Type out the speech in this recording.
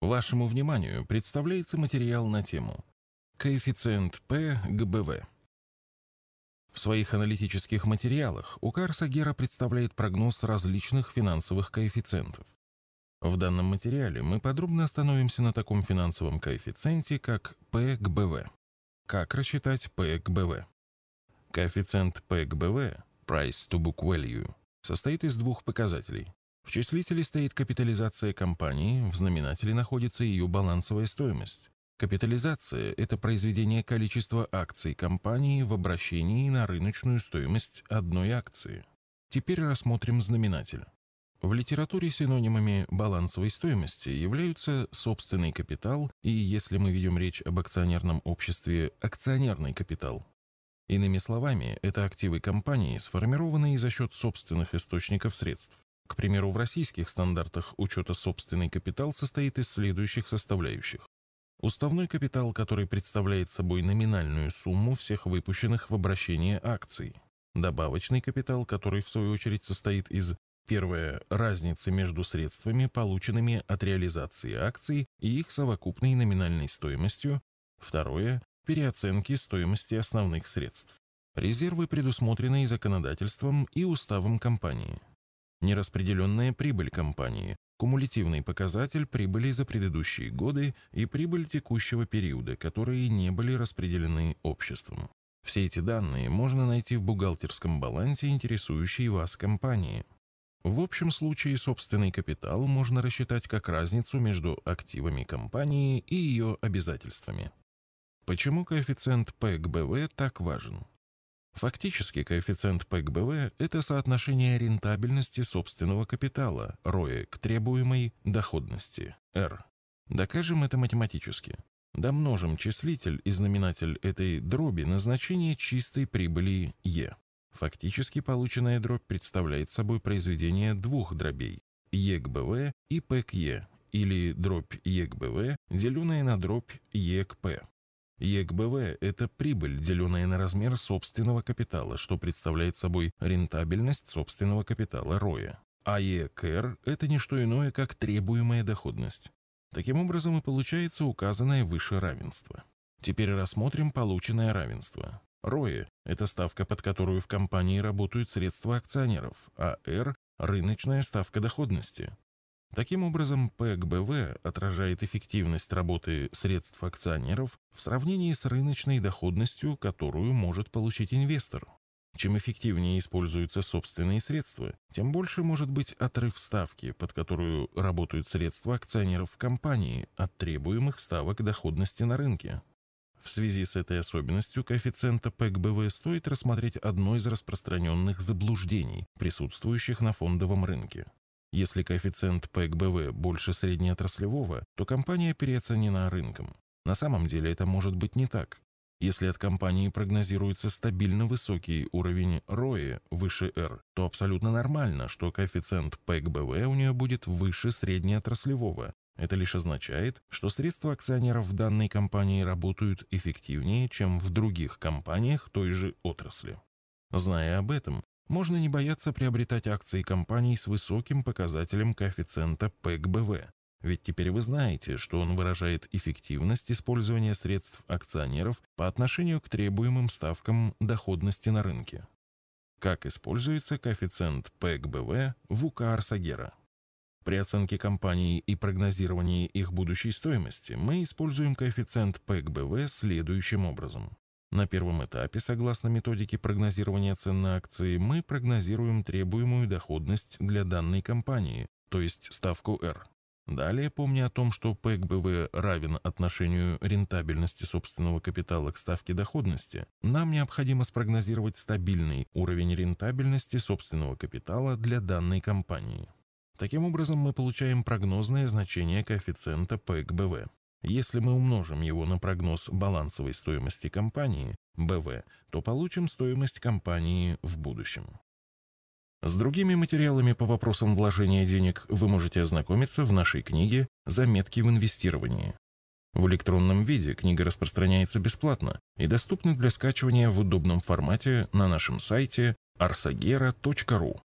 Вашему вниманию представляется материал на тему «Коэффициент P ГБВ». В своих аналитических материалах УКАР Сагера представляет прогноз различных финансовых коэффициентов. В данном материале мы подробно остановимся на таком финансовом коэффициенте, как P к БВ. Как рассчитать P к БВ? Коэффициент P к БВ, Price to Book Value, состоит из двух показателей. В числителе стоит капитализация компании, в знаменателе находится ее балансовая стоимость. Капитализация – это произведение количества акций компании в обращении на рыночную стоимость одной акции. Теперь рассмотрим знаменатель. В литературе синонимами балансовой стоимости являются собственный капитал и, если мы ведем речь об акционерном обществе, акционерный капитал. Иными словами, это активы компании, сформированные за счет собственных источников средств. К примеру, в российских стандартах учета собственный капитал состоит из следующих составляющих. Уставной капитал, который представляет собой номинальную сумму всех выпущенных в обращение акций. Добавочный капитал, который в свою очередь состоит из Первое – разницы между средствами, полученными от реализации акций и их совокупной номинальной стоимостью. Второе – переоценки стоимости основных средств. Резервы, предусмотренные законодательством и уставом компании. Нераспределенная прибыль компании, кумулятивный показатель прибыли за предыдущие годы и прибыль текущего периода, которые не были распределены обществом. Все эти данные можно найти в бухгалтерском балансе интересующей вас компании. В общем случае собственный капитал можно рассчитать как разницу между активами компании и ее обязательствами. Почему коэффициент P к BV так важен? Фактически коэффициент P к BV – это соотношение рентабельности собственного капитала, ROE, к требуемой доходности, R. Докажем это математически. Домножим числитель и знаменатель этой дроби на значение чистой прибыли E. Фактически полученная дробь представляет собой произведение двух дробей – E к BV и P к E, или дробь E к BV, деленная на дробь E к P. Е к БВ – это прибыль, деленная на размер собственного капитала, что представляет собой рентабельность собственного капитала роя. А Е к Р – это не что иное, как требуемая доходность. Таким образом и получается указанное выше равенство. Теперь рассмотрим полученное равенство. ROE – это ставка, под которую в компании работают средства акционеров, а R – рыночная ставка доходности. Таким образом, P к БВ отражает эффективность работы средств акционеров в сравнении с рыночной доходностью, которую может получить инвестор. Чем эффективнее используются собственные средства, тем больше может быть отрыв ставки, под которую работают средства акционеров в компании, от требуемых ставок доходности на рынке. В связи с этой особенностью коэффициента P к БВ стоит рассмотреть одно из распространенных заблуждений, присутствующих на фондовом рынке. Если коэффициент P к БВ больше среднеотраслевого, то компания переоценена рынком. На самом деле это может быть не так. Если от компании прогнозируется стабильно высокий уровень ROE выше R, то абсолютно нормально, что коэффициент P к БВ у нее будет выше среднеотраслевого. Это лишь означает, что средства акционеров в данной компании работают эффективнее, чем в других компаниях той же отрасли. Зная об этом, можно не бояться приобретать акции компаний с высоким показателем коэффициента P ведь теперь вы знаете, что он выражает эффективность использования средств акционеров по отношению к требуемым ставкам доходности на рынке. Как используется коэффициент P в УК Арсагера? При оценке компаний и прогнозировании их будущей стоимости мы используем коэффициент P следующим образом. На первом этапе, согласно методике прогнозирования цен на акции, мы прогнозируем требуемую доходность для данной компании, то есть ставку R. Далее, помня о том, что P к БВ равен отношению рентабельности собственного капитала к ставке доходности, нам необходимо спрогнозировать стабильный уровень рентабельности собственного капитала для данной компании. Таким образом, мы получаем прогнозное значение коэффициента P к БВ. Если мы умножим его на прогноз балансовой стоимости компании, БВ, то получим стоимость компании в будущем. С другими материалами по вопросам вложения денег вы можете ознакомиться в нашей книге «Заметки в инвестировании». В электронном виде книга распространяется бесплатно и доступна для скачивания в удобном формате на нашем сайте arsagera.ru.